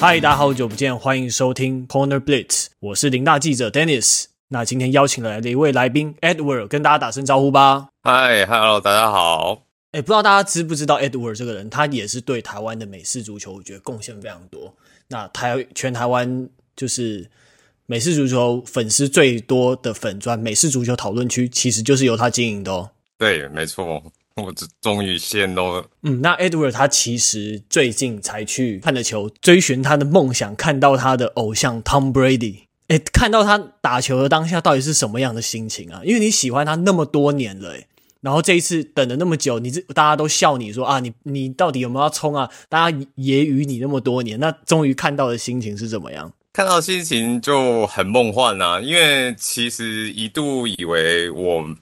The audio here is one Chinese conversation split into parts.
嗨，大家好久不见，欢迎收听 Corner Blitz，我是林大记者 Dennis。那今天邀请来的一位来宾 Edward，跟大家打声招呼吧。嗨，Hello，大家好。哎，不知道大家知不知道 Edward 这个人，他也是对台湾的美式足球，我觉得贡献非常多。那台全台湾就是美式足球粉丝最多的粉专美式足球讨论区，其实就是由他经营的哦。对，没错。我这终于现了。嗯，那 Edward 他其实最近才去看了球，追寻他的梦想，看到他的偶像 Tom Brady。哎，看到他打球的当下，到底是什么样的心情啊？因为你喜欢他那么多年了，哎，然后这一次等了那么久，你这大家都笑你说啊，你你到底有没有要冲啊？大家揶揄你那么多年，那终于看到的心情是怎么样？看到心情就很梦幻啊，因为其实一度以为我。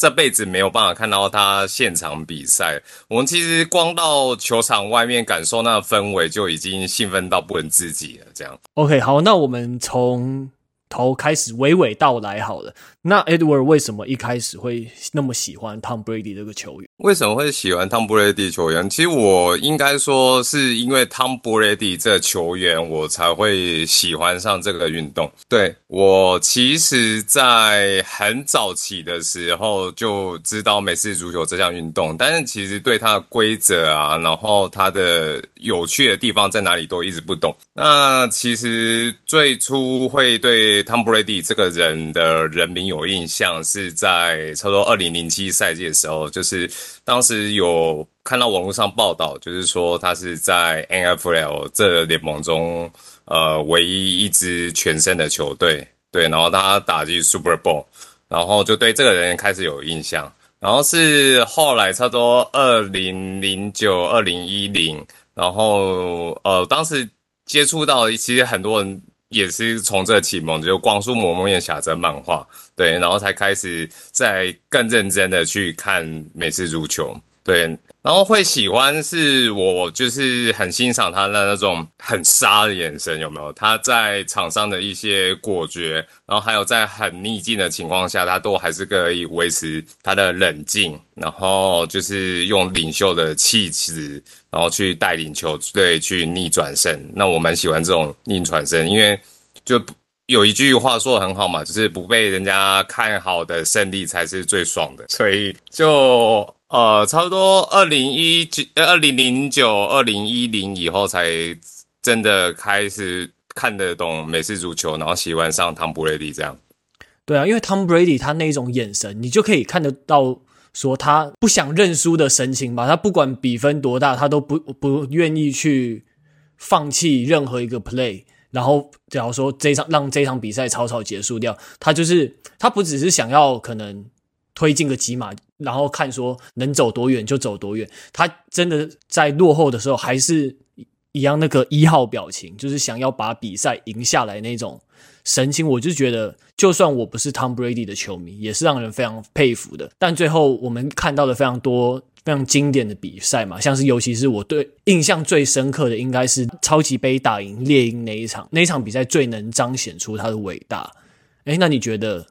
这辈子没有办法看到他现场比赛，我们其实光到球场外面感受那个氛围就已经兴奋到不能自己了。这样，OK，好，那我们从头开始娓娓道来好了。那 Edward 为什么一开始会那么喜欢 Tom Brady 这个球员？为什么会喜欢 Tom Brady 球员？其实我应该说是因为 Tom Brady 这个球员，我才会喜欢上这个运动。对，我其实，在很早期的时候就知道美式足球这项运动，但是其实对它的规则啊，然后它的有趣的地方在哪里都一直不懂。那其实最初会对 Tom Brady 这个人的人名有印象，是在差不多二零零七赛季的时候，就是。当时有看到网络上报道，就是说他是在 NFL 这联盟中，呃，唯一一支全胜的球队，对，然后他打进 Super Bowl，然后就对这个人开始有印象，然后是后来差不多二零零九、二零一零，然后呃，当时接触到其实很多人也是从这启蒙，就光速蒙面侠这漫画。对，然后才开始在更认真的去看美式足球。对，然后会喜欢是我就是很欣赏他的那种很杀的眼神，有没有？他在场上的一些果决，然后还有在很逆境的情况下，他都还是可以维持他的冷静，然后就是用领袖的气质，然后去带领球队去逆转胜。那我蛮喜欢这种逆转胜，因为就。有一句话说的很好嘛，就是不被人家看好的胜利才是最爽的。所以就呃，差不多二零一九、二零零九、二零一零以后，才真的开始看得懂美式足球，然后喜欢上汤布雷迪这样。对啊，因为汤布雷迪他那种眼神，你就可以看得到，说他不想认输的神情吧。他不管比分多大，他都不不愿意去放弃任何一个 play。然后，假如说这场让这场比赛草草结束掉，他就是他不只是想要可能推进个几码，然后看说能走多远就走多远。他真的在落后的时候还是一样那个一号表情，就是想要把比赛赢下来那种神情。我就觉得，就算我不是 Tom Brady 的球迷，也是让人非常佩服的。但最后我们看到了非常多。非常经典的比赛嘛，像是尤其是我对印象最深刻的，应该是超级杯打赢猎鹰那一场，那一场比赛最能彰显出他的伟大。诶，那你觉得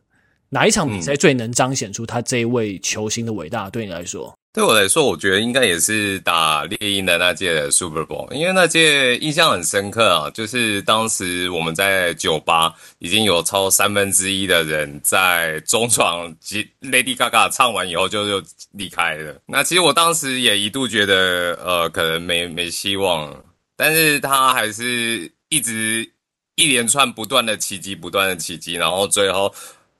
哪一场比赛最能彰显出他这一位球星的伟大？对你来说？对我来说，我觉得应该也是打猎鹰的那届的 Super Bowl，因为那届印象很深刻啊。就是当时我们在酒吧已经有超三分之一的人在中场，Lady Gaga 唱完以后就就离开了。那其实我当时也一度觉得，呃，可能没没希望，但是他还是一直一连串不断的奇迹，不断的奇迹，然后最后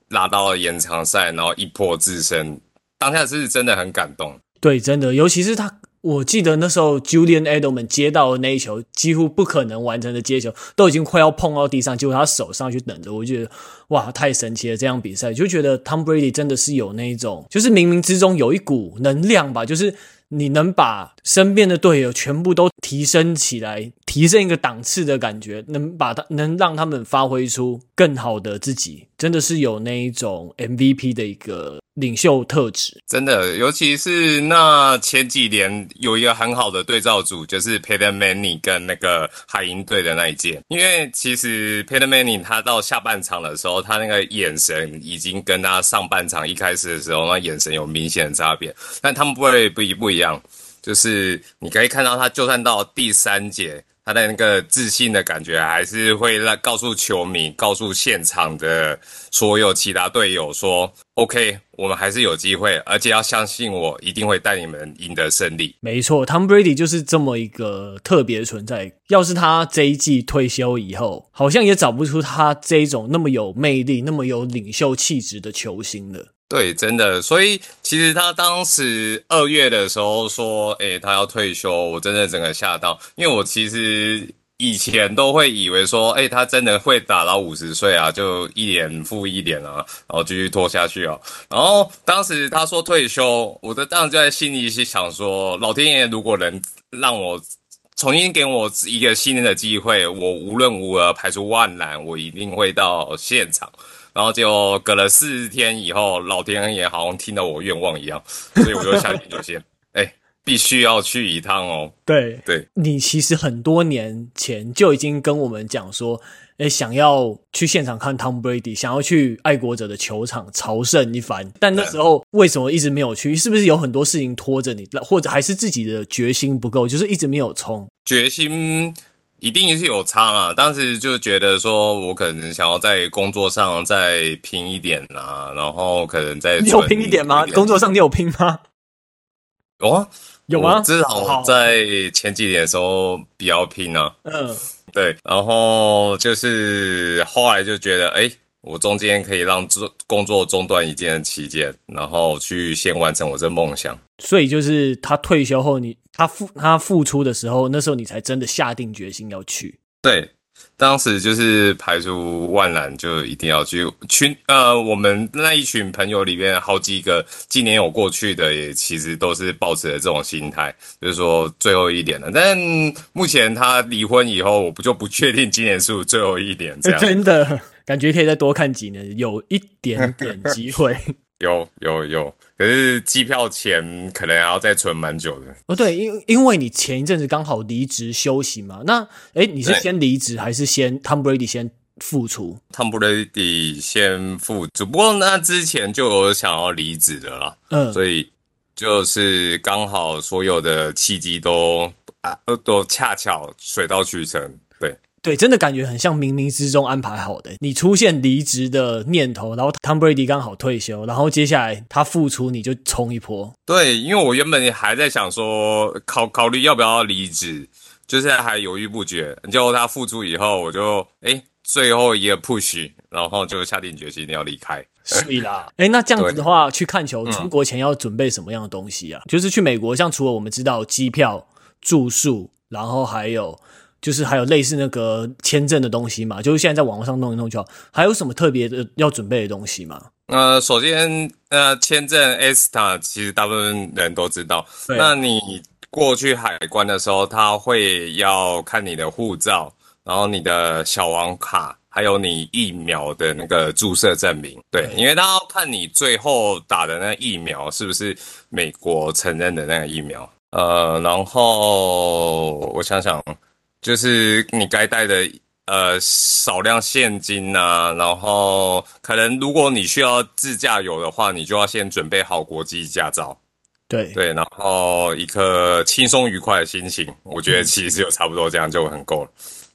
拉到了延长赛，然后一破自身。当下是真的很感动，对，真的，尤其是他，我记得那时候 Julian Edelman 接到的那一球，几乎不可能完成的接球，都已经快要碰到地上，结果他手上去等着，我觉得哇，太神奇了！这样比赛就觉得 Tom Brady 真的是有那一种，就是冥冥之中有一股能量吧，就是你能把身边的队友全部都提升起来，提升一个档次的感觉，能把他能让他们发挥出更好的自己，真的是有那一种 MVP 的一个。领袖特质真的，尤其是那前几年有一个很好的对照组，就是 Peter Manning 跟那个海鹰队的那一届。因为其实 Peter Manning 他到下半场的时候，他那个眼神已经跟他上半场一开始的时候那眼神有明显的差别。但他们不会不一不一样，就是你可以看到他，就算到第三节。他的那个自信的感觉，还是会让告诉球迷、告诉现场的所有其他队友说：“OK，我们还是有机会，而且要相信我，一定会带你们赢得胜利。”没错，Tom Brady 就是这么一个特别存在。要是他这一季退休以后，好像也找不出他这种那么有魅力、那么有领袖气质的球星了。对，真的，所以其实他当时二月的时候说，诶，他要退休，我真的整个吓到，因为我其实以前都会以为说，诶，他真的会打到五十岁啊，就一年复一年啊，然后继续拖下去啊。然后当时他说退休，我的当时就在心里是想说，老天爷如果能让我重新给我一个新的机会，我无论如何排除万难，我一定会到现场。然后就隔了四天以后，老天爷好像听到我愿望一样，所以我就下定决心，哎，必须要去一趟哦。对对，你其实很多年前就已经跟我们讲说，哎，想要去现场看 Tom Brady，想要去爱国者的球场朝圣一番。但那时候为什么一直没有去？是不是有很多事情拖着你，或者还是自己的决心不够，就是一直没有冲？决心。一定是有差嘛，当时就觉得说，我可能想要在工作上再拼一点啊，然后可能再你有拼一点吗？工作上你有拼吗？有啊，有啊？至少在前几年的时候比较拼啊。嗯，对，然后就是后来就觉得，哎。我中间可以让做工作中断一件期间，然后去先完成我这梦想。所以就是他退休后你，你他付他付出的时候，那时候你才真的下定决心要去。对。当时就是排除万难，就一定要去群。呃，我们那一群朋友里面，好几个今年有过去的，也其实都是抱持着这种心态，就是说最后一点了。但目前他离婚以后，我不就不确定今年是不是最后一年这样。真的感觉可以再多看几年，有一点点机会。有有有，可是机票钱可能还要再存蛮久的哦。对，因因为你前一阵子刚好离职休息嘛，那诶你是先离职还是先 Tom Brady 先复出？Tom Brady 先复出，不过那之前就有想要离职的啦。嗯，所以就是刚好所有的契机都啊都恰巧水到渠成。对，真的感觉很像冥冥之中安排好的。你出现离职的念头，然后 Tom Brady 刚好退休，然后接下来他复出，你就冲一波。对，因为我原本还在想说考考虑要不要离职，就是还犹豫不决。结果他复出以后，我就哎最后一个 push，然后就下定决心要离开。所以啦，哎，那这样子的话，去看球出国前要准备什么样的东西啊？嗯、就是去美国，像除了我们知道机票、住宿，然后还有。就是还有类似那个签证的东西嘛，就是现在在网络上弄一弄就好。还有什么特别的要准备的东西吗？呃，首先，呃，签证 ESTA 其实大部分人都知道。那你过去海关的时候，他会要看你的护照，然后你的小王卡，还有你疫苗的那个注射证明。对，对因为他要看你最后打的那个疫苗是不是美国承认的那个疫苗。呃，然后我想想。就是你该带的呃少量现金呐、啊，然后可能如果你需要自驾游的话，你就要先准备好国际驾照。对对，然后一颗轻松愉快的心情，我觉得其实就差不多这样就很够了。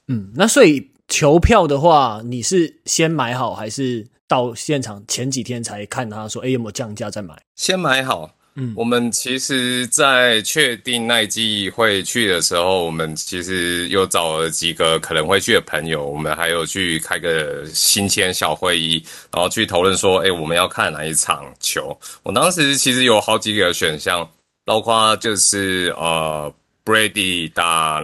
嗯，那所以球票的话，你是先买好，还是到现场前几天才看他说，哎，有没有降价再买？先买好。嗯，我们其实，在确定那一季会去的时候，我们其实又找了几个可能会去的朋友，我们还有去开个新签小会议，然后去讨论说，哎，我们要看哪一场球。我当时其实有好几个选项，包括就是呃，Brady 打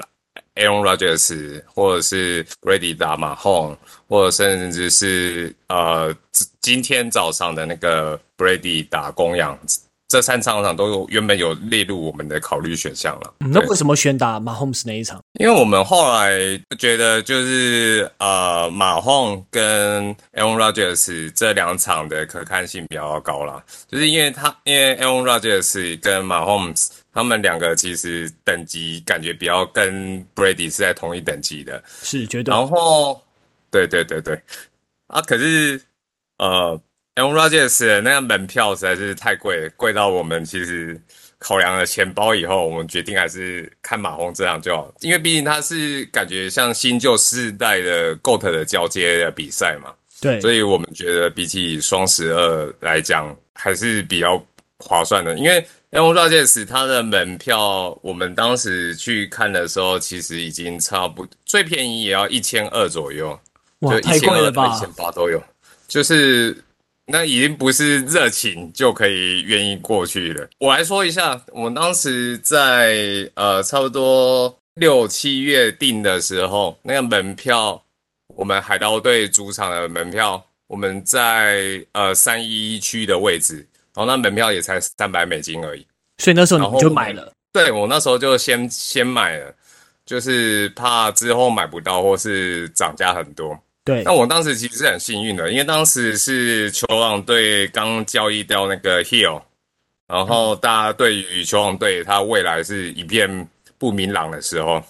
Aaron Rodgers，或者是 Brady 打马洪，或者甚至是呃，今天早上的那个 Brady 打公羊。这三场场都有原本有列入我们的考虑选项了。那为什么选打马 Homes 那一场？因为我们后来觉得，就是呃，马洪跟 Aaron Rodgers 这两场的可看性比较高啦。就是因为他，因为 Aaron Rodgers 跟马洪斯他们两个其实等级感觉比较跟 Brady 是在同一等级的，是绝对。然后，对对对对，啊，可是呃。Aaron Rodgers 那个门票实在是太贵了，贵到我们其实考量了钱包以后，我们决定还是看马轰这样就好，因为毕竟它是感觉像新旧世代的 GOAT 的交接的比赛嘛。对，所以我们觉得比起双十二来讲，还是比较划算的。因为 M Races 它的门票，我们当时去看的时候，其实已经差不多最便宜也要一千二左右，哇，太贵了吧？一千八都有，就是。那已经不是热情就可以愿意过去了。我来说一下，我当时在呃差不多六七月订的时候，那个门票，我们海盗队主场的门票，我们在呃三一一区的位置，然后那门票也才三百美金而已。所以那时候你就买了？对，我那时候就先先买了，就是怕之后买不到或是涨价很多。对，那我当时其实是很幸运的，因为当时是球王队刚交易掉那个 Hill，然后大家对于球王队他未来是一片不明朗的时候，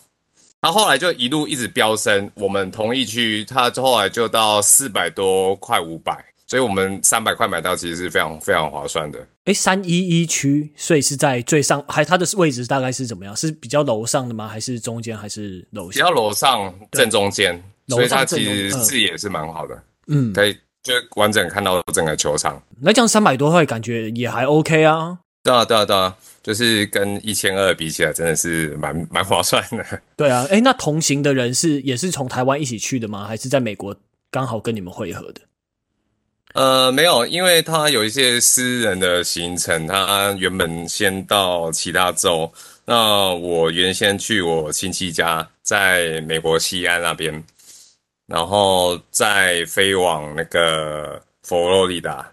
他后来就一路一直飙升，我们同一区他后来就到四百多块五百，所以我们三百块买到其实是非常非常划算的。诶，三一一区，所以是在最上，还它的位置大概是怎么样？是比较楼上的吗？还是中间？还是楼下？比较楼上正中间。所以他其实视野是蛮好的，嗯，可以就完整看到整个球场。那这样三百多块感觉也还 OK 啊。对啊，对啊，对啊，就是跟一千二比起来，真的是蛮 蛮划算的。对啊，哎，那同行的人是也是从台湾一起去的吗？还是在美国刚好跟你们会合的？呃，没有，因为他有一些私人的行程，他原本先到其他州。那我原先去我亲戚家，在美国西安那边。然后再飞往那个佛罗里达，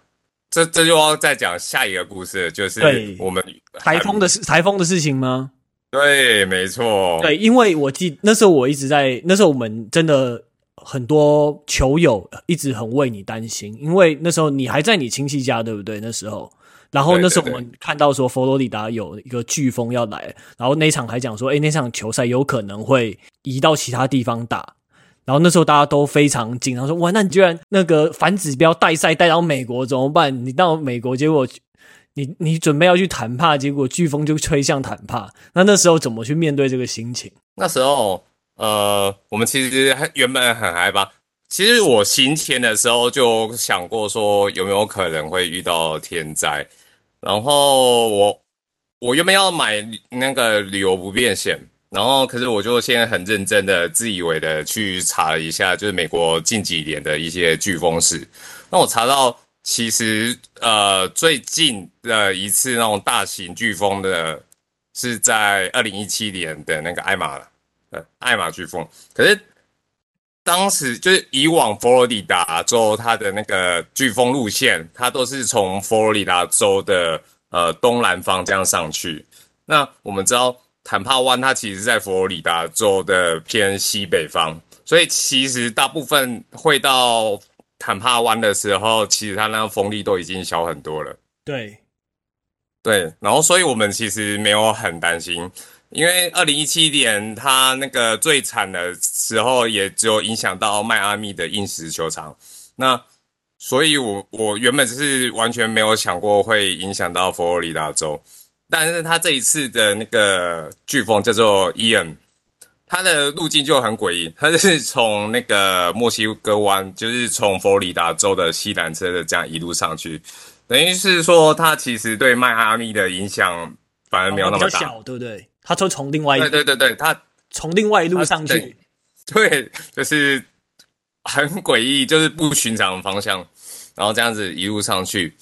这这就要再讲下一个故事，就是我们台风的事，台风的事情吗？对，没错。对，因为我记那时候我一直在，那时候我们真的很多球友一直很为你担心，因为那时候你还在你亲戚家，对不对？那时候，然后那时候我们看到说佛罗里达有一个飓风要来，然后那场还讲说，哎，那场球赛有可能会移到其他地方打。然后那时候大家都非常紧张，说：“哇，那你居然那个反指标带赛带到美国怎么办？你到美国，结果你你准备要去坦帕，结果飓风就吹向坦帕。那那时候怎么去面对这个心情？那时候，呃，我们其实原本很害怕。其实我行前的时候就想过，说有没有可能会遇到天灾。然后我我原本要买那个旅游不便险。”然后，可是我就现在很认真的、自以为的去查了一下，就是美国近几年的一些飓风史。那我查到，其实呃最近的一次那种大型飓风的，是在二零一七年的那个艾玛，呃艾玛飓风。可是当时就是以往佛罗里达州它的那个飓风路线，它都是从佛罗里达州的呃东南方这样上去。那我们知道。坦帕湾它其实是在佛罗里达州的偏西北方，所以其实大部分会到坦帕湾的时候，其实它那个风力都已经小很多了。对，对，然后所以我们其实没有很担心，因为二零一七年它那个最惨的时候，也只有影响到迈阿密的硬石球场。那所以我我原本是完全没有想过会影响到佛罗里达州。但是他这一次的那个飓风叫做伊恩，它的路径就很诡异，它是从那个墨西哥湾，就是从佛罗里达州的西南侧的这样一路上去，等于是说它其实对迈阿密的影响反而没有那么大，小，对不对？它从从另外一，对对对对，它从另外一路上去，对，就是很诡异，就是不寻常的方向，然后这样子一路上去。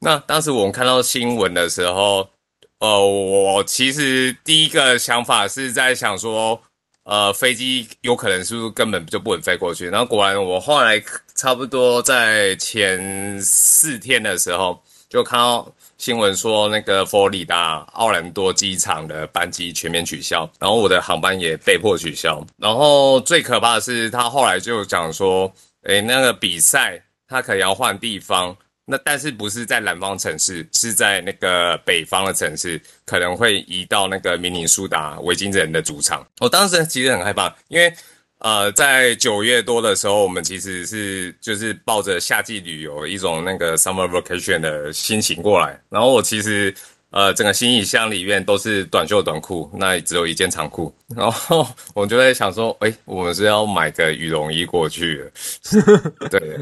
那当时我们看到新闻的时候。呃，我其实第一个想法是在想说，呃，飞机有可能是不是根本就不能飞过去？然后果然，我后来差不多在前四天的时候，就看到新闻说，那个佛罗里达奥兰多机场的班机全面取消，然后我的航班也被迫取消。然后最可怕的是，他后来就讲说，诶，那个比赛他可能要换地方。那但是不是在南方城市，是在那个北方的城市，可能会移到那个明尼苏达维京人的主场。我当时其实很害怕，因为呃，在九月多的时候，我们其实是就是抱着夏季旅游一种那个 summer vacation 的心情过来。然后我其实呃，整个行李箱里面都是短袖短裤，那只有一件长裤。然后我就在想说，哎，我们是要买个羽绒衣过去的。对，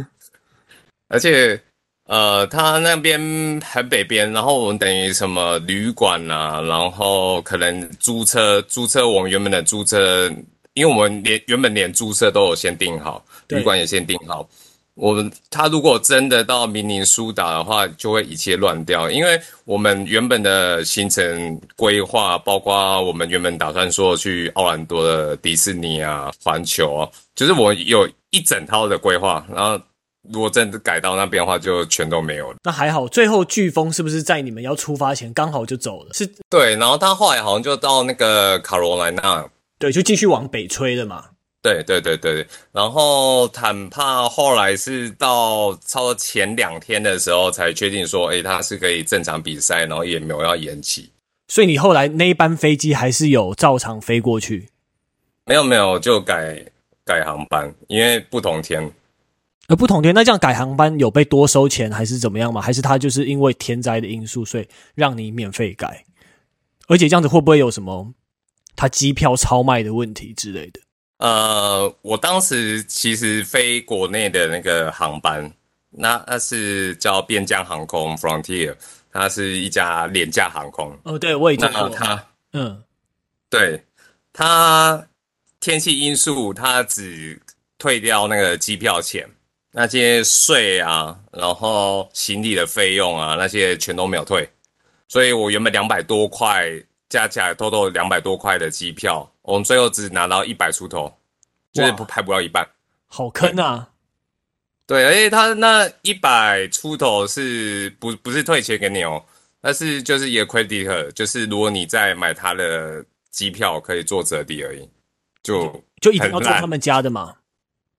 而且呃，他那边很北边，然后我们等于什么旅馆啊，然后可能租车，租车我们原本的租车，因为我们连原本连租车都有先订好，旅馆也先订好。我们他如果真的到明尼苏达的话，就会一切乱掉，因为我们原本的行程规划，包括我们原本打算说去奥兰多的迪士尼啊、环球啊，就是我有一整套的规划，然后如果真的改到那边的话，就全都没有了。那还好，最后飓风是不是在你们要出发前刚好就走了？是，对，然后他后来好像就到那个卡罗来纳，对，就继续往北吹了嘛。对对对对，然后坦帕后来是到差不多前两天的时候才确定说，诶，他是可以正常比赛，然后也没有要延期。所以你后来那一班飞机还是有照常飞过去？没有没有，就改改航班，因为不同天。呃，不同天，那这样改航班有被多收钱还是怎么样吗？还是他就是因为天灾的因素，所以让你免费改？而且这样子会不会有什么他机票超卖的问题之类的？呃，我当时其实飞国内的那个航班，那那是叫边疆航空 Frontier，它是一家廉价航空。哦，对，我也知道它，嗯，对，它天气因素，它只退掉那个机票钱，那些税啊，然后行李的费用啊，那些全都没有退，所以我原本两百多块。加起来，偷偷两百多块的机票，我们最后只拿到一百出头，就是不还不到一半，好坑啊！对，而且他那一百出头是不不是退钱给你哦，但是就是一个 credit，就是如果你再买他的机票，可以做折抵而已，就就一定要做他们家的嘛？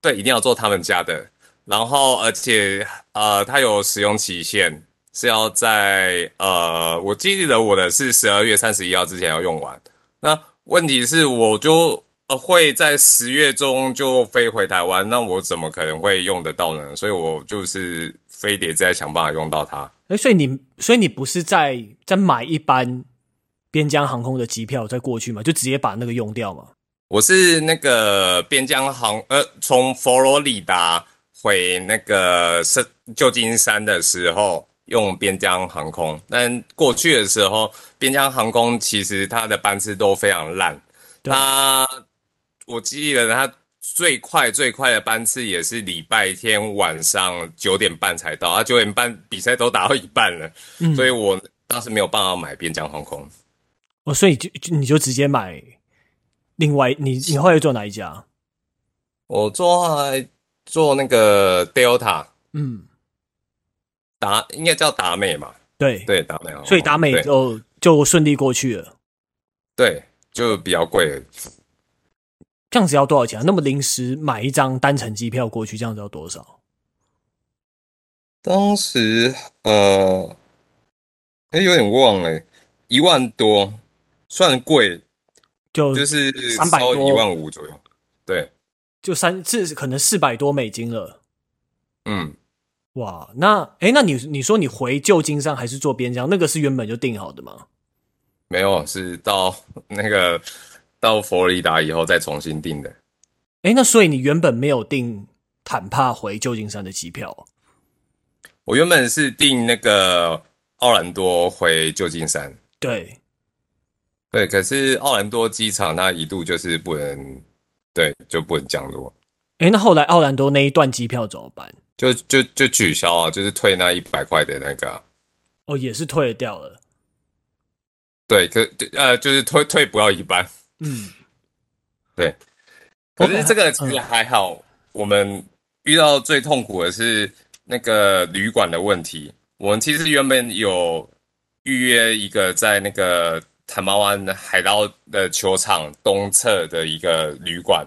对，一定要做他们家的，然后而且呃，它有使用期限。是要在呃，我记得我的是十二月三十一号之前要用完。那问题是，我就呃会在十月中就飞回台湾，那我怎么可能会用得到呢？所以我就是非得再想办法用到它。哎，所以你所以你不是在在买一班边疆航空的机票再过去吗？就直接把那个用掉吗？我是那个边疆航呃，从佛罗里达回那个是旧金山的时候。用边疆航空，但过去的时候，边疆航空其实它的班次都非常烂。它，我记得它最快最快的班次也是礼拜天晚上九点半才到，啊，九点半比赛都打到一半了，嗯，所以我当时没有办法买边疆航空。哦，所以就你就直接买另外，你你后来做哪一家？我做做那个 Delta，嗯。达应该叫达美嘛？对对，达美，所以达美就就顺利过去了。对，就比较贵。这样子要多少钱啊？那么临时买一张单程机票过去，这样子要多少？当时呃，哎，有点忘了，一万多，算贵，就就是三百多，一万五左右。对，就三是可能四百多美金了。嗯。哇，那哎，那你你说你回旧金山还是坐边疆？那个是原本就定好的吗？没有，是到那个到佛罗里达以后再重新订的。哎，那所以你原本没有订坦帕回旧金山的机票？我原本是订那个奥兰多回旧金山。对，对，可是奥兰多机场它一度就是不能，对，就不能降落。哎，那后来奥兰多那一段机票怎么办？就就就取消啊，就是退那一百块的那个、啊，哦，也是退掉了。对，可呃，就是退退不要一半。嗯，对。可是这个其实还好，嗯、我们遇到最痛苦的是那个旅馆的问题。我们其实原本有预约一个在那个坦帕湾海盗的球场东侧的一个旅馆，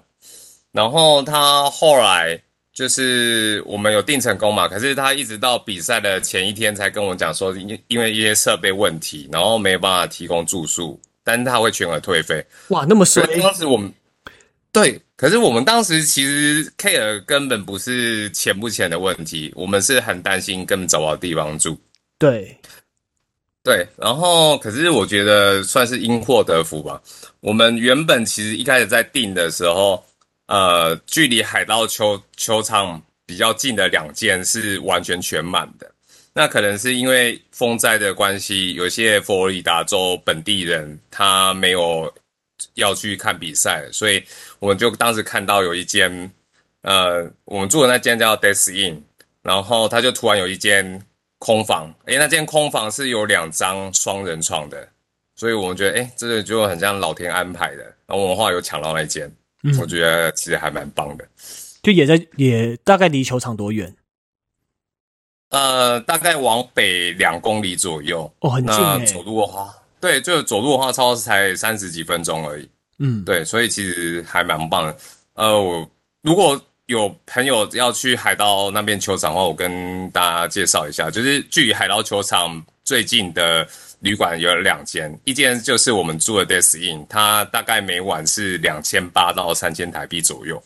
然后他后来。就是我们有订成功嘛，可是他一直到比赛的前一天才跟我讲说，因因为一些设备问题，然后没有办法提供住宿，但是他会全额退费。哇，那么衰！当时我们对，可是我们当时其实 care 根本不是钱不钱的问题，我们是很担心根本找不到地方住。对，对，然后可是我觉得算是因祸得福吧。我们原本其实一开始在订的时候，呃，距离海盗球球场比较近的两间是完全全满的。那可能是因为风灾的关系，有些佛罗里达州本地人他没有要去看比赛，所以我们就当时看到有一间，呃，我们住的那间叫 Death Inn，然后他就突然有一间空房，诶，那间空房是有两张双人床的，所以我们觉得，诶，这个就很像老天安排的，然后我们后来有抢到那间，嗯，我觉得其实还蛮棒的，就也在也大概离球场多远？呃，大概往北两公里左右哦，很近诶。走路的话，对，就走路的话，差不多才三十几分钟而已。嗯，对，所以其实还蛮棒的。呃，我如果有朋友要去海盗那边球场的话，我跟大家介绍一下，就是距离海盗球场最近的旅馆有两间，一间就是我们住的 Des Inn，它大概每晚是两千八到三千台币左右。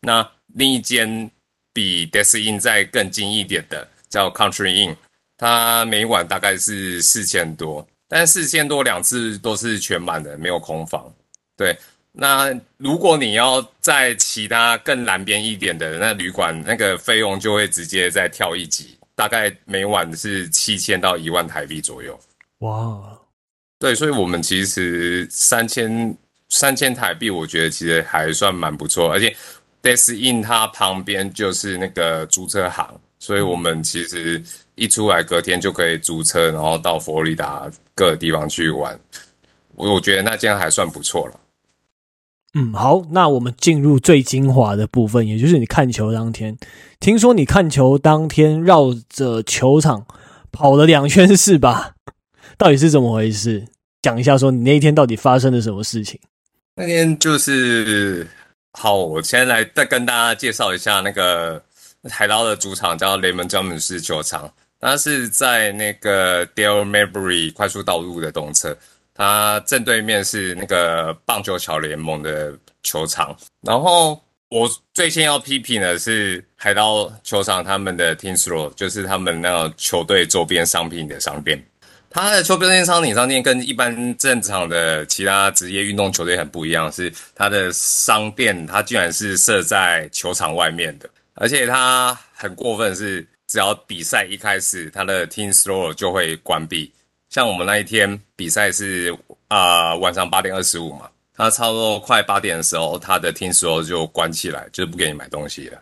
那另一间比 Des Inn 再更近一点的。叫 Country Inn，它每晚大概是四千多，但四千多两次都是全满的，没有空房。对，那如果你要在其他更南边一点的那旅馆，那个费用就会直接再跳一级，大概每晚是七千到一万台币左右。哇，对，所以我们其实三千三千台币，我觉得其实还算蛮不错，而且 Death Inn 它旁边就是那个租车行。所以我们其实一出来，隔天就可以租车，然后到佛罗里达各个地方去玩。我我觉得那这样还算不错了。嗯，好，那我们进入最精华的部分，也就是你看球当天。听说你看球当天绕着球场跑了两圈，是吧？到底是怎么回事？讲一下，说你那一天到底发生了什么事情？那天就是，好，我先来再跟大家介绍一下那个。海盗的主场叫雷蒙詹姆斯球场，它是在那个 Dale Mabry 快速道路的东侧，它正对面是那个棒球桥联盟的球场。然后我最先要批评的是海盗球场他们的 Team Store，就是他们那个球队周边商品的商店。它的球边商品商店跟一般正常的其他职业运动球队很不一样，是它的商店它居然是设在球场外面的。而且他很过分，是只要比赛一开始，他的 team store 就会关闭。像我们那一天比赛是啊、呃、晚上八点二十五嘛，他差不多快八点的时候，他的 team store 就关起来，就是不给你买东西了，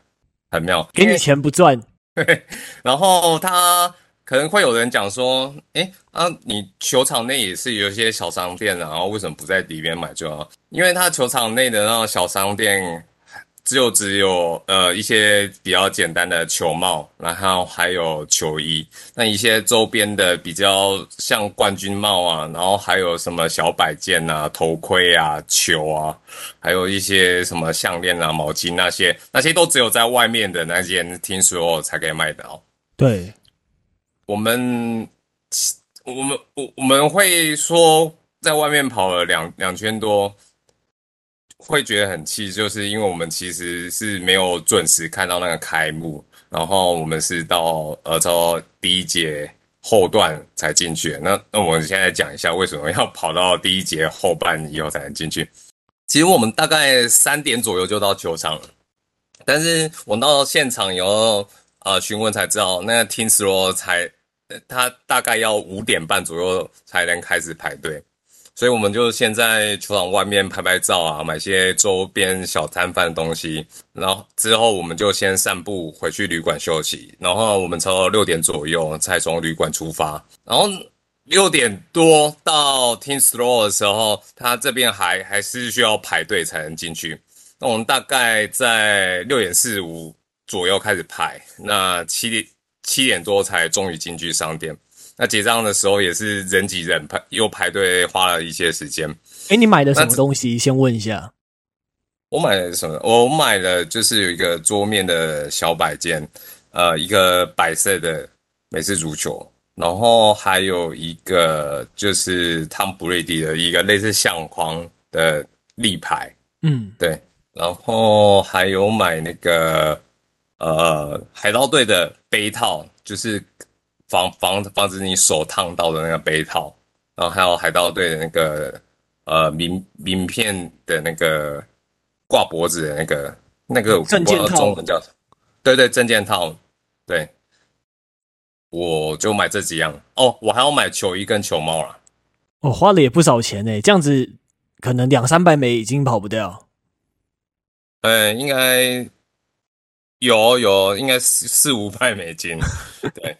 很妙，给你钱不赚。然后他可能会有人讲说，哎啊，你球场内也是有一些小商店，然后为什么不在里面买就好？因为他球场内的那种小商店。只有只有呃一些比较简单的球帽，然后还有球衣，那一些周边的比较像冠军帽啊，然后还有什么小摆件啊、头盔啊、球啊，还有一些什么项链啊、毛巾那些，那些都只有在外面的那间听说才可以卖到。对，我们我们我我们会说在外面跑了两两圈多。会觉得很气，就是因为我们其实是没有准时看到那个开幕，然后我们是到呃到第一节后段才进去。那那我们现在讲一下为什么要跑到第一节后半以后才能进去。其实我们大概三点左右就到球场了，但是我到现场以后呃询问才知道，那个 Team Store 才他大概要五点半左右才能开始排队。所以我们就先在球场外面拍拍照啊，买些周边小摊贩的东西，然后之后我们就先散步回去旅馆休息，然后我们差不多六点左右才从旅馆出发，然后六点多到 Team Store 的时候，他这边还还是需要排队才能进去。那我们大概在六点四十五左右开始排，那七点七点多才终于进去商店。那结账的时候也是人挤人排，又排队花了一些时间。哎、欸，你买的什么东西？先问一下。我买的什么？我买的就是有一个桌面的小摆件，呃，一个白色的美式足球，然后还有一个就是 Tom Brady 的一个类似相框的立牌。嗯，对。然后还有买那个呃海盗队的杯套，就是。防防防止你手烫到的那个杯套，然后还有海盗队的那个呃名名片的那个挂脖子的那个那个证件套，中文叫什么？对对，证件套，对，我就买这几样哦，我还要买球衣跟球帽啦。哦，花了也不少钱呢，这样子可能两三百美已经跑不掉。嗯，应该有有，应该四四五百美金。对，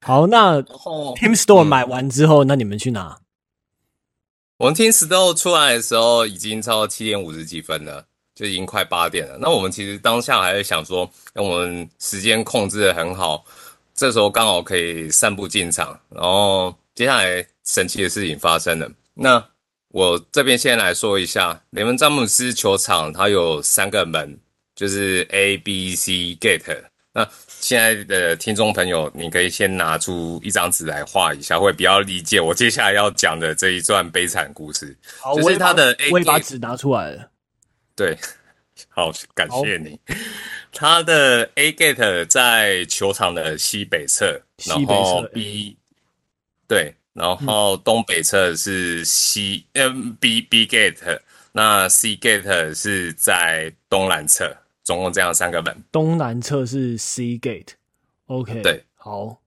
好，那 Team Store 买完之后，嗯、那你们去哪？我们 Team Store 出来的时候已经超过七点五十几分了，就已经快八点了。那我们其实当下还是想说，我们时间控制的很好，这时候刚好可以散步进场。然后接下来神奇的事情发生了，那。我这边先来说一下，雷文詹姆斯球场它有三个门，就是 A、B、C gate。那现在的听众朋友，你可以先拿出一张纸来画一下，会比较理解我接下来要讲的这一段悲惨故事。好，就是他的 A，我也把纸拿出来了。对，好，感谢你。他的 A gate 在球场的西北侧，然后 B，对。然后东北侧是 C，嗯，B B gate，那 C gate 是在东南侧，总共这样三个门。东南侧是 C gate，OK，对，好。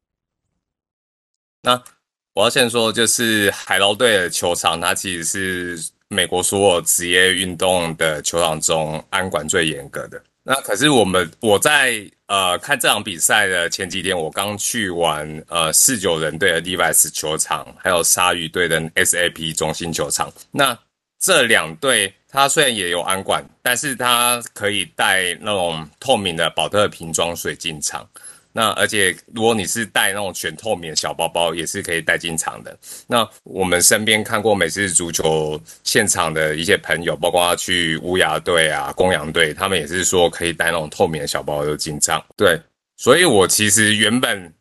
那我要先说，就是海盗队的球场，它其实是美国所有职业运动的球场中安管最严格的。那可是我们我在呃看这场比赛的前几天，我刚去完呃四九人队的 Levi's 球场，还有鲨鱼队的 SAP 中心球场。那这两队，它虽然也有安管，但是它可以带那种透明的宝特瓶装水进场。那而且，如果你是带那种全透明的小包包，也是可以带进场的。那我们身边看过美式足球现场的一些朋友，包括去乌鸦队啊、公羊队，他们也是说可以带那种透明的小包包进场。对，所以我其实原本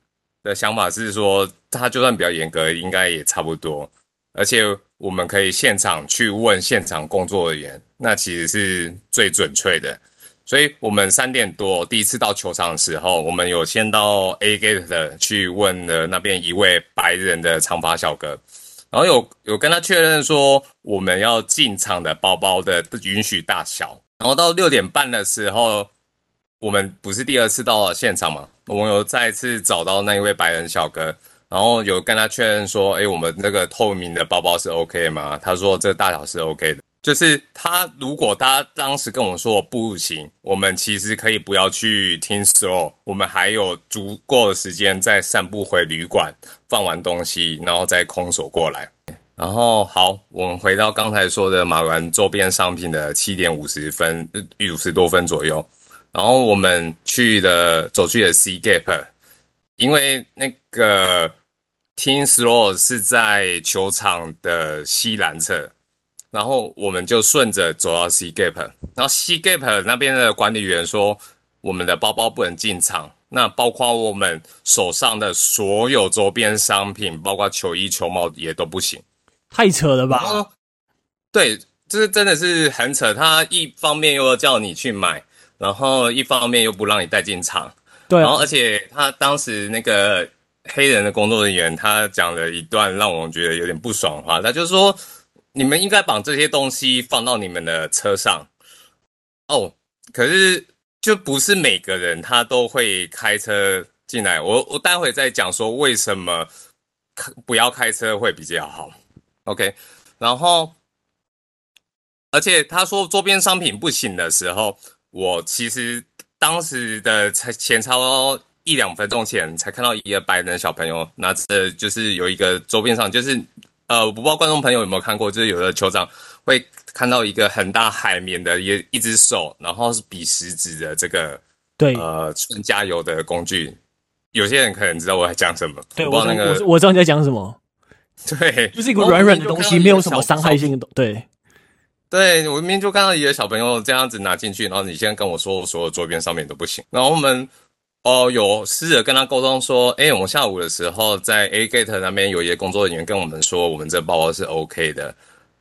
的想法是说，它就算比较严格，应该也差不多。而且我们可以现场去问现场工作人员，那其实是最准确的。所以我们三点多第一次到球场的时候，我们有先到 A gate 的去问了那边一位白人的长发小哥，然后有有跟他确认说我们要进场的包包的允许大小。然后到六点半的时候，我们不是第二次到了现场嘛，我们有再次找到那一位白人小哥，然后有跟他确认说，哎，我们那个透明的包包是 OK 吗？他说这大小是 OK 的。就是他，如果他当时跟我们说不行，我们其实可以不要去听 Store，我们还有足够的时间再散步回旅馆，放完东西，然后再空手过来。然后好，我们回到刚才说的买完周边商品的七点五十分，五十多分左右，然后我们去的走去的 C Gap，因为那个 Team Store 是在球场的西南侧。然后我们就顺着走到 C Gap，然后 C Gap 那边的管理员说，我们的包包不能进场，那包括我们手上的所有周边商品，包括球衣、球帽也都不行。太扯了吧？对，这是真的是很扯。他一方面又要叫你去买，然后一方面又不让你带进场。对啊，然后而且他当时那个黑人的工作人员，他讲了一段让我觉得有点不爽的话，他就是说。你们应该把这些东西放到你们的车上哦。可是就不是每个人他都会开车进来。我我待会再讲说为什么不要开车会比较好。OK，然后而且他说周边商品不行的时候，我其实当时的才前超一两分钟前才看到一个白人小朋友拿着，就是有一个周边上就是。呃，我不知道观众朋友有没有看过，就是有的球场会看到一个很大海绵的一一只手，然后是比食指的这个，对，呃，纯加油的工具。有些人可能知道我在讲什么，对，我不知道那个，我，我知道你在讲什么，对，就是一个软软的东西，没有什么伤害性的东，对，对，我明明就看到一个小朋友这样子拿进去，然后你现在跟我说所有桌边上面都不行，然后我们。哦，有试着跟他沟通说，哎，我们下午的时候在 A Gate 那边有一些工作人员跟我们说，我们这包包是 OK 的。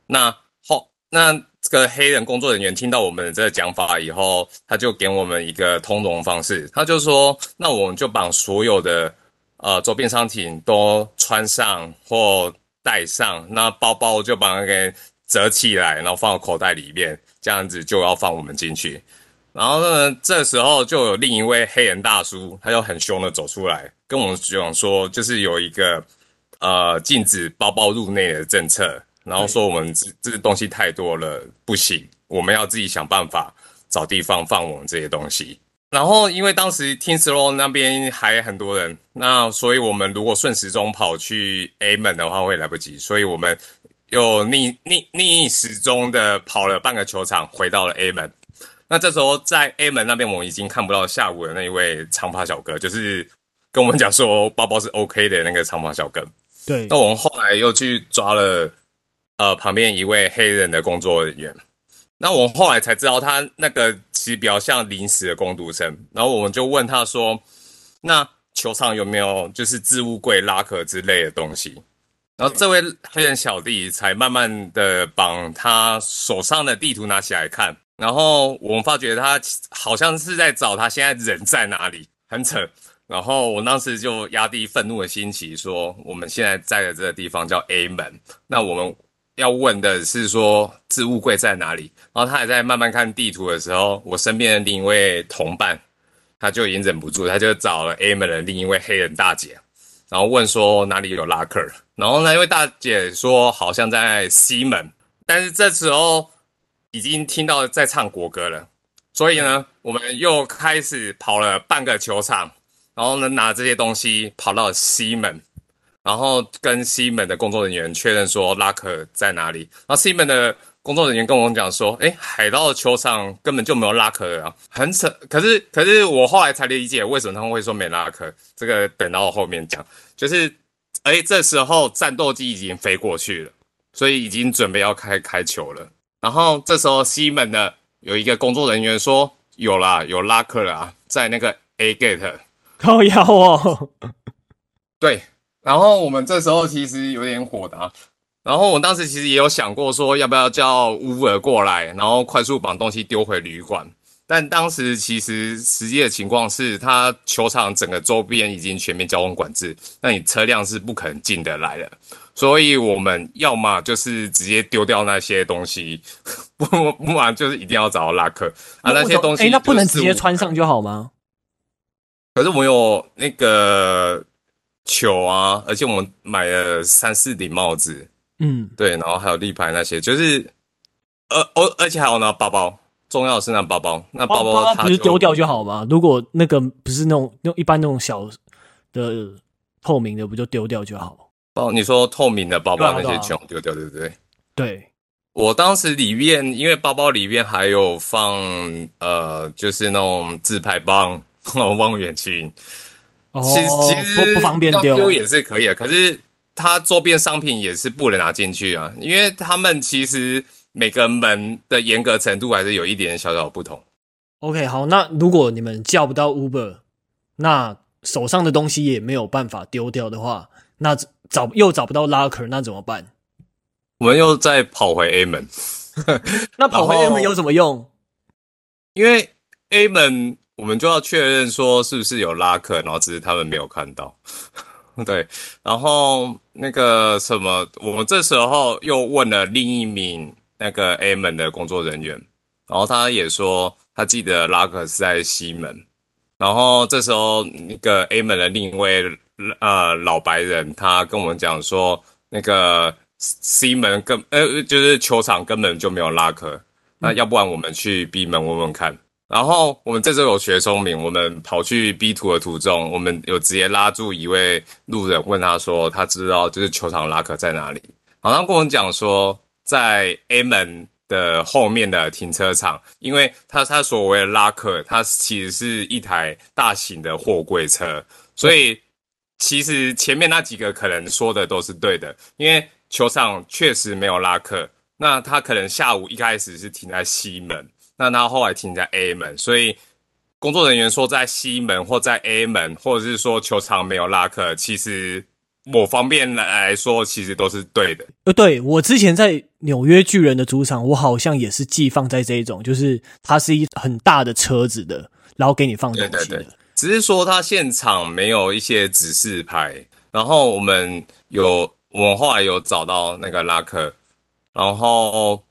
那后，那这个黑人工作人员听到我们的这个讲法以后，他就给我们一个通融方式，他就说，那我们就把所有的呃周边商品都穿上或带上，那包包就把它给折起来，然后放到口袋里面，这样子就要放我们进去。然后呢，这时候就有另一位黑人大叔，他就很凶的走出来，跟我们讲说，就是有一个呃禁止包包入内的政策，然后说我们这这个东西太多了，不行，我们要自己想办法找地方放我们这些东西。然后因为当时 Kings Road 那边还很多人，那所以我们如果顺时钟跑去 A 门的话会来不及，所以我们又逆逆逆时钟的跑了半个球场，回到了 A 门。那这时候在 A 门那边，我们已经看不到下午的那一位长发小哥，就是跟我们讲说包包是 OK 的那个长发小哥。对。那我们后来又去抓了呃旁边一位黑人的工作人员。那我们后来才知道，他那个其实比较像临时的工读生。然后我们就问他说：“那球场有没有就是置物柜、拉壳之类的东西？”然后这位黑人小弟才慢慢的把他手上的地图拿起来看。然后我们发觉他好像是在找他现在人在哪里，很扯。然后我当时就压低愤怒的心情说：“我们现在在的这个地方叫 A 门，那我们要问的是说置物柜在哪里？”然后他还在慢慢看地图的时候，我身边的另一位同伴他就已经忍不住，他就找了 A 门的另一位黑人大姐，然后问说哪里有拉克。然后那位大姐说好像在西门，但是这时候。已经听到在唱国歌了，所以呢，我们又开始跑了半个球场，然后呢，拿这些东西跑到西门，然后跟西门的工作人员确认说拉克在哪里。然后西门的工作人员跟我们讲说，哎，海盗球场根本就没有拉克啊，很扯。可是，可是我后来才理解为什么他们会说没拉克，这个等到后面讲。就是，哎，这时候战斗机已经飞过去了，所以已经准备要开开球了。然后这时候西门的有一个工作人员说：“有啦，有拉克啦，在那个 A gate。”靠腰哦。对。然后我们这时候其实有点火的。啊然后我当时其实也有想过说，要不要叫 Uber 过来，然后快速把东西丢回旅馆。但当时其实实际的情况是，他球场整个周边已经全面交通管制，那你车辆是不可能进得来的。所以我们要么就是直接丢掉那些东西，不不然就是一定要找到拉克啊。那些东西，哎，那不能直接穿上就好吗？可是我们有那个球啊，而且我们买了三四顶帽子，嗯，对，然后还有立牌那些，就是，呃，而而且还有那包包，重要的是那包包，那包包它不是丢掉就好吗？如果那个不是那种用一般那种小的透明的，不就丢掉就好？包，你说透明的包包那些全部丢掉，对不对？对，我当时里面，因为包包里面还有放呃，就是那种自拍棒、望远镜，哦，其实其实不不方便丢也是可以的，可是它周边商品也是不能拿进去啊，因为他们其实每个门的严格程度还是有一点小小不同。OK，好，那如果你们叫不到 Uber，那手上的东西也没有办法丢掉的话，那。找又找不到拉克，那怎么办？我们又再跑回 A 门。那跑回 A 门有什么用？因为 A 门我们就要确认说是不是有拉克，然后只是他们没有看到。对，然后那个什么，我们这时候又问了另一名那个 A 门的工作人员，然后他也说他记得拉克是在西门。然后这时候那个 A 门的另一位。呃，老白人他跟我们讲说，那个 C 门根呃，就是球场根本就没有拉客，那要不然我们去 B 门问问看。然后我们这周有学聪明，我们跑去 B 图的途中，我们有直接拉住一位路人，问他说，他知道就是球场拉客在哪里。然后他跟我们讲说，在 A 门的后面的停车场，因为他他所谓的拉客，他其实是一台大型的货柜车，所以。其实前面那几个可能说的都是对的，因为球场确实没有拉客。那他可能下午一开始是停在西门，那他后来停在 A 门，所以工作人员说在西门或在 A 门，或者是说球场没有拉客，其实某方面来说其实都是对的。呃，对，我之前在纽约巨人的主场，我好像也是寄放在这一种，就是它是一很大的车子的，然后给你放东西的。对对对只是说他现场没有一些指示牌，然后我们有，我们后来有找到那个拉克，然后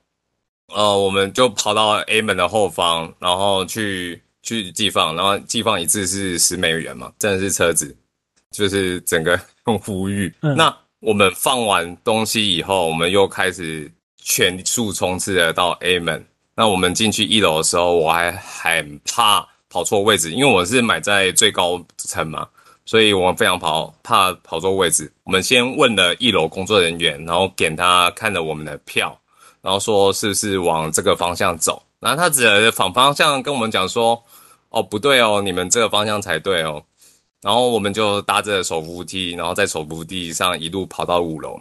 呃，我们就跑到 A 门的后方，然后去去寄放，然后寄放一次是十美元嘛，真的是车子，就是整个 很呼吁。嗯、那我们放完东西以后，我们又开始全速冲刺的到 A 门。那我们进去一楼的时候，我还很怕跑错位置，因为我是买在最高层嘛，所以我非常跑怕跑错位置。我们先问了一楼工作人员，然后给他看了我们的票，然后说是不是往这个方向走。然后他指了反方向跟我们讲说：“哦，不对哦，你们这个方向才对哦。”然后我们就搭着手扶梯，然后在手扶梯上一路跑到五楼，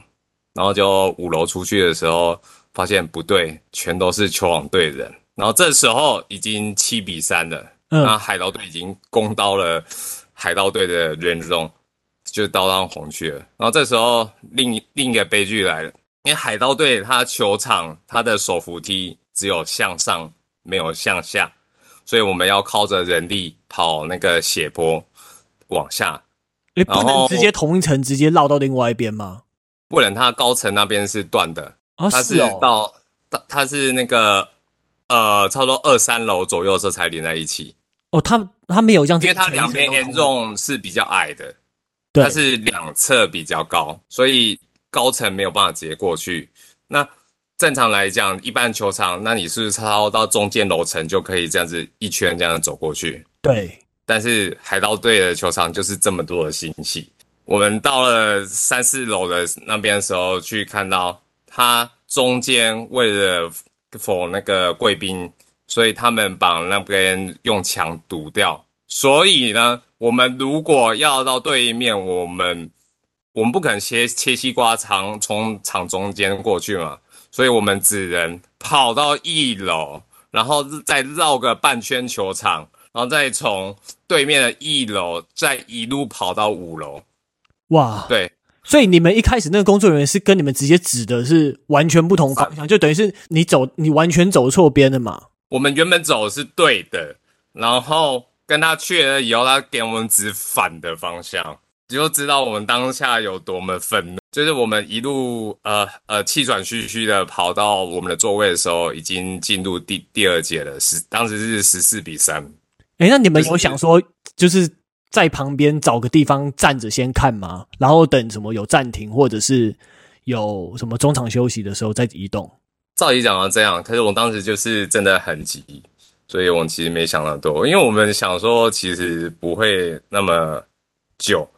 然后就五楼出去的时候。发现不对，全都是球网队的人。然后这时候已经七比三了，嗯，那海盗队已经攻到了海盗队的人中，就刀上红去了。然后这时候另另一个悲剧来了，因为海盗队他球场他的手扶梯只有向上没有向下，所以我们要靠着人力跑那个斜坡往下。你不能直接同一层直接绕到另外一边吗？不能，它高层那边是断的。哦、它是到，它它是那个，呃，差不多二三楼左右的时候才连在一起。哦，它它没有这样子，因为它两边严重是比较矮的，它是两侧比较高，所以高层没有办法直接过去。那正常来讲，一般球场，那你是不是超到中间楼层就可以这样子一圈这样走过去？对。但是海盗队的球场就是这么多的星系，我们到了三四楼的那边的时候，去看到。他中间为了否那个贵宾，所以他们把那边用墙堵掉。所以呢，我们如果要到对面，我们我们不可能切切西瓜场从场中间过去嘛，所以我们只能跑到一楼，然后再绕个半圈球场，然后再从对面的一楼再一路跑到五楼。哇，对。所以你们一开始那个工作人员是跟你们直接指的是完全不同方向，就等于是你走你完全走错边了嘛？我们原本走的是对的，然后跟他确认以后，他给我们指反的方向，你就知道我们当下有多么愤怒。就是我们一路呃呃气喘吁吁的跑到我们的座位的时候，已经进入第第二节了，十当时是十四比三。哎，那你们有想说就是？在旁边找个地方站着先看吗？然后等什么有暂停或者是有什么中场休息的时候再移动。照理讲要这样，可是我当时就是真的很急，所以我们其实没想那么多，因为我们想说其实不会那么久，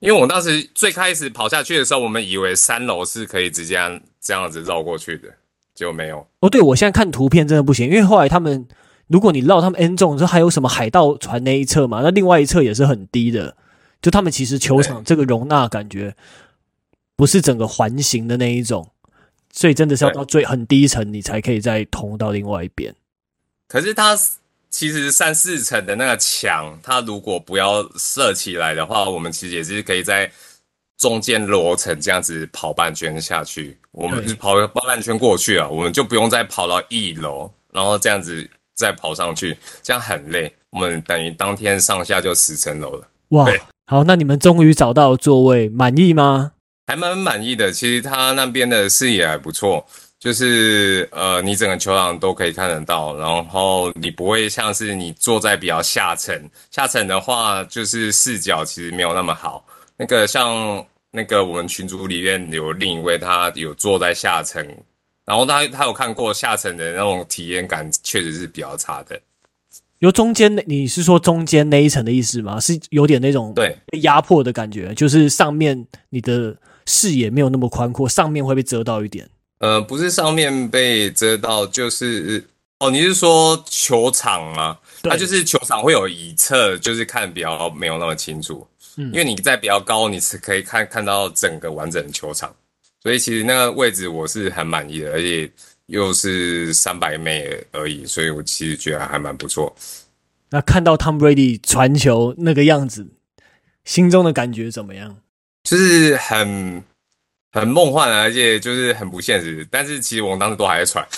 因为我当时最开始跑下去的时候，我们以为三楼是可以直接这样子绕过去的，结果没有。哦，对，我现在看图片真的不行，因为后来他们。如果你绕他们 end zone，说还有什么海盗船那一侧嘛？那另外一侧也是很低的，就他们其实球场这个容纳感觉不是整个环形的那一种，所以真的是要到最很低层，你才可以再通到另外一边。可是它其实三四层的那个墙，它如果不要设起来的话，我们其实也是可以在中间楼层这样子跑半圈下去，我们就跑跑半圈过去啊，我们就不用再跑到一楼，然后这样子。再跑上去，这样很累。我们等于当天上下就十层楼了。哇，好，那你们终于找到座位，满意吗？还蛮满意的。其实他那边的视野还不错，就是呃，你整个球场都可以看得到。然后你不会像是你坐在比较下层，下层的话就是视角其实没有那么好。那个像那个我们群组里面有另一位，他有坐在下层。然后他他有看过下层的那种体验感，确实是比较差的。有中间那，你是说中间那一层的意思吗？是有点那种对被压迫的感觉，就是上面你的视野没有那么宽阔，上面会被遮到一点。呃，不是上面被遮到，就是哦，你是说球场吗？它就是球场会有一侧，就是看比较没有那么清楚。嗯，因为你在比较高，你是可以看看到整个完整的球场。所以其实那个位置我是很满意的，而且又是三百美而已，所以我其实觉得还蛮不错。那看到 Tom Brady 传球那个样子，心中的感觉怎么样？就是很很梦幻，而且就是很不现实。但是其实我们当时都还在传，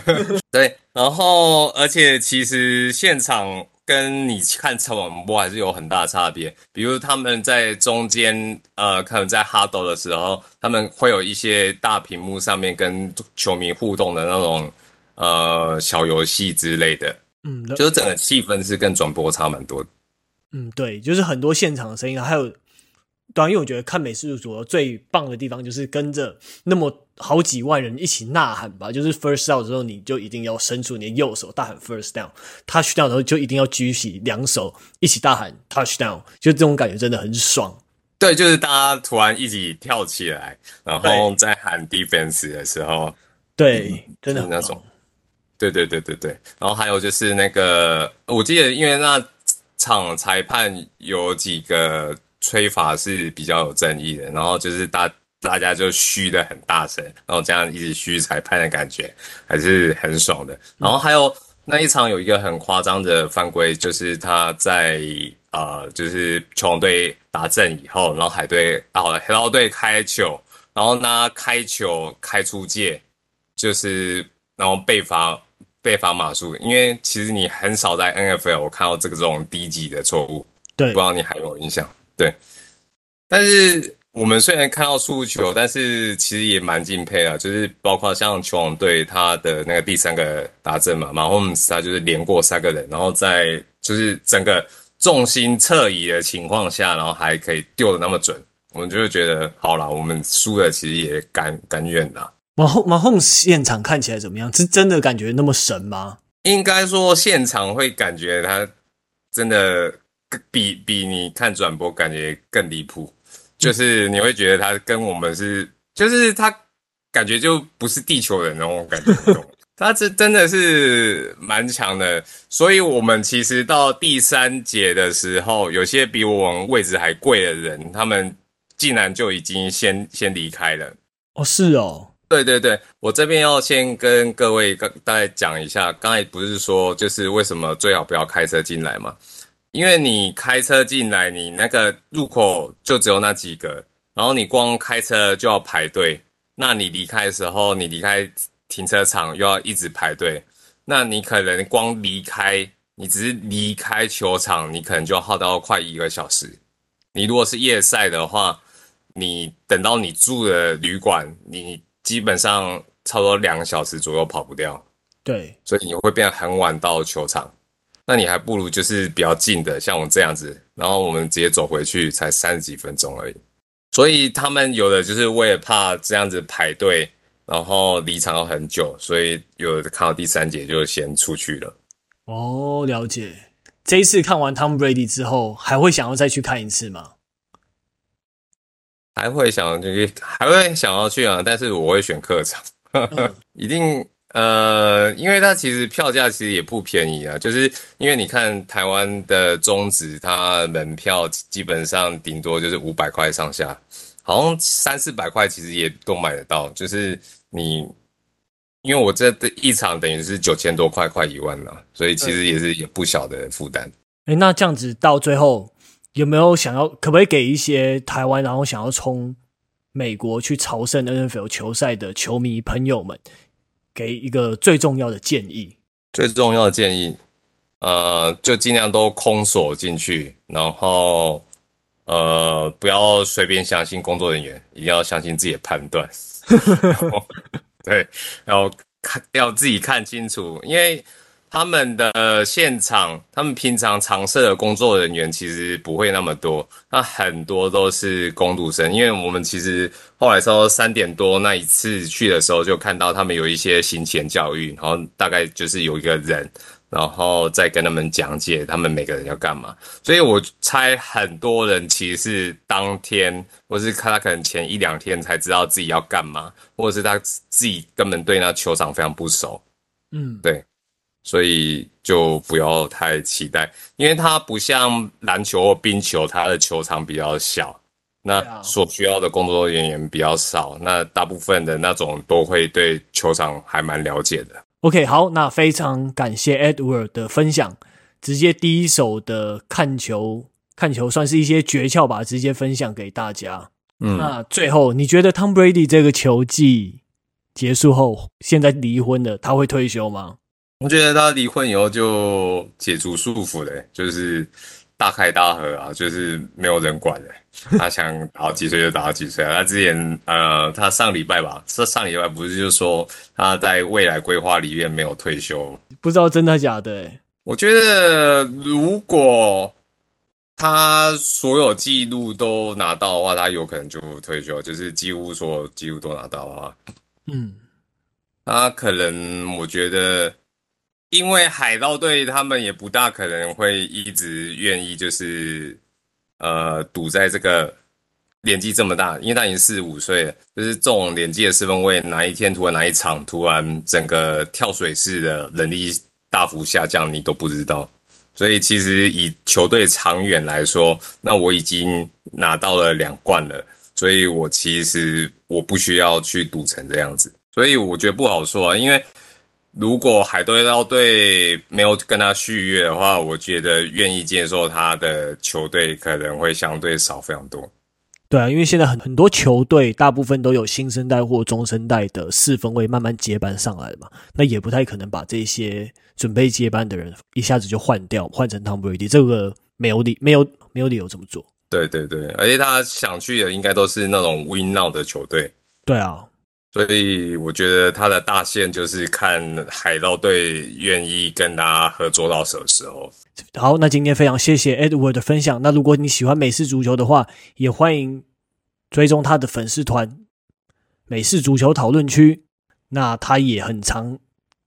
对。然后而且其实现场跟你看转播还是有很大的差别。比如他们在中间，呃，可能在哈斗的时候，他们会有一些大屏幕上面跟球迷互动的那种呃小游戏之类的。嗯，就是整个气氛是跟转播差蛮多的。嗯，对，就是很多现场的声音，还有。对啊，因为我觉得看美式足球最棒的地方就是跟着那么好几万人一起呐喊吧。就是 first down 之后，你就一定要伸出你的右手大喊 first down；touchdown 的时候就一定要举起两手一起大喊 touchdown。就这种感觉真的很爽。对，就是大家突然一起跳起来，然后在喊 defense 的时候，对，嗯、真的是那种。对对对对对。然后还有就是那个，我记得因为那场裁判有几个。吹罚是比较有争议的，然后就是大大家就嘘的很大声，然后这样一直嘘裁判的感觉还是很爽的。然后还有那一场有一个很夸张的犯规，就是他在呃，就是球王队打阵以后，然后海队啊黑豹队开球，然后呢开球开出界，就是然后被罚被罚码数，因为其实你很少在 NFL 我看到这个这种低级的错误，对，不知道你还有，有印象？对，但是我们虽然看到输球，但是其实也蛮敬佩啊。就是包括像球王队他的那个第三个达阵嘛，马霍姆斯他就是连过三个人，然后在就是整个重心侧移的情况下，然后还可以丢的那么准，我们就会觉得好啦，我们输了其实也甘甘愿啦。马霍马霍姆斯现场看起来怎么样？是真的感觉那么神吗？应该说现场会感觉他真的。比比你看转播感觉更离谱，就是你会觉得他跟我们是，就是他感觉就不是地球人那种感觉，他这真的是蛮强的。所以我们其实到第三节的时候，有些比我们位置还贵的人，他们竟然就已经先先离开了。哦，是哦，对对对，我这边要先跟各位大概讲一下，刚才不是说就是为什么最好不要开车进来吗？因为你开车进来，你那个入口就只有那几个，然后你光开车就要排队。那你离开的时候，你离开停车场又要一直排队。那你可能光离开，你只是离开球场，你可能就要耗到快一个小时。你如果是夜赛的话，你等到你住的旅馆，你基本上差不多两个小时左右跑不掉。对，所以你会变得很晚到球场。那你还不如就是比较近的，像我们这样子，然后我们直接走回去，才三十几分钟而已。所以他们有的就是为了怕这样子排队，然后离场要很久，所以有的看到第三节就先出去了。哦，了解。这一次看完 Tom Brady 之后，还会想要再去看一次吗？还会想还会想要去啊，但是我会选客场，嗯、一定。呃，因为它其实票价其实也不便宜啊，就是因为你看台湾的中职，它门票基本上顶多就是五百块上下，好像三四百块其实也都买得到。就是你，因为我这的一场等于是九千多块，快一万了，所以其实也是也不小的负担。哎，那这样子到最后有没有想要，可不可以给一些台湾然后想要冲美国去朝圣 NFL 球赛的球迷朋友们？给一个最重要的建议，最重要的建议，呃，就尽量都空锁进去，然后，呃，不要随便相信工作人员，一定要相信自己的判断。对，然后看要自己看清楚，因为。他们的现场，他们平常常设的工作人员其实不会那么多，那很多都是工读生。因为我们其实后来说三点多那一次去的时候，就看到他们有一些行前教育，然后大概就是有一个人，然后再跟他们讲解他们每个人要干嘛。所以我猜很多人其实是当天，或是看他可能前一两天才知道自己要干嘛，或者是他自己根本对那球场非常不熟。嗯，对。所以就不要太期待，因为它不像篮球或冰球，它的球场比较小，那所需要的工作人员比较少，那大部分的那种都会对球场还蛮了解的。OK，好，那非常感谢 Edward 的分享，直接第一手的看球，看球算是一些诀窍吧，直接分享给大家。嗯，那最后你觉得 Tom Brady 这个球季结束后，现在离婚了，他会退休吗？我觉得他离婚以后就解除束缚了，就是大开大合啊，就是没有人管了。他想打到几岁就打到几岁啊。他之前呃，他上礼拜吧，这上礼拜不是就说他在未来规划里面没有退休？不知道真的假的。我觉得如果他所有记录都拿到的话，他有可能就退休，就是几乎所有记录都拿到的话，嗯，他可能我觉得。因为海盗队他们也不大可能会一直愿意，就是呃赌在这个年纪这么大，因为他已经四十五岁了，就是这种年纪的四分卫，哪一天突然哪一场突然整个跳水式的能力大幅下降，你都不知道。所以其实以球队长远来说，那我已经拿到了两冠了，所以我其实我不需要去赌成这样子，所以我觉得不好说啊，因为。如果海盗队没有跟他续约的话，我觉得愿意接受他的球队可能会相对少非常多。对啊，因为现在很很多球队大部分都有新生代或中生代的四分卫慢慢接班上来嘛，那也不太可能把这些准备接班的人一下子就换掉，换成 Tom Brady，这个没有理没有没有理由这么做。对对对，而且他想去的应该都是那种 Win Now 的球队。对啊。所以我觉得他的大限就是看海盗队愿意跟他合作到什么时候。好，那今天非常谢谢 Edward 的分享。那如果你喜欢美式足球的话，也欢迎追踪他的粉丝团“美式足球讨论区”。那他也很常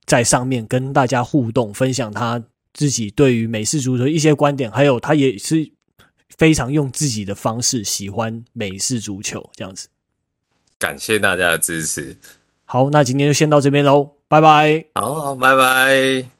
在上面跟大家互动，分享他自己对于美式足球一些观点，还有他也是非常用自己的方式喜欢美式足球这样子。感谢大家的支持。好，那今天就先到这边喽，拜拜。好，拜拜。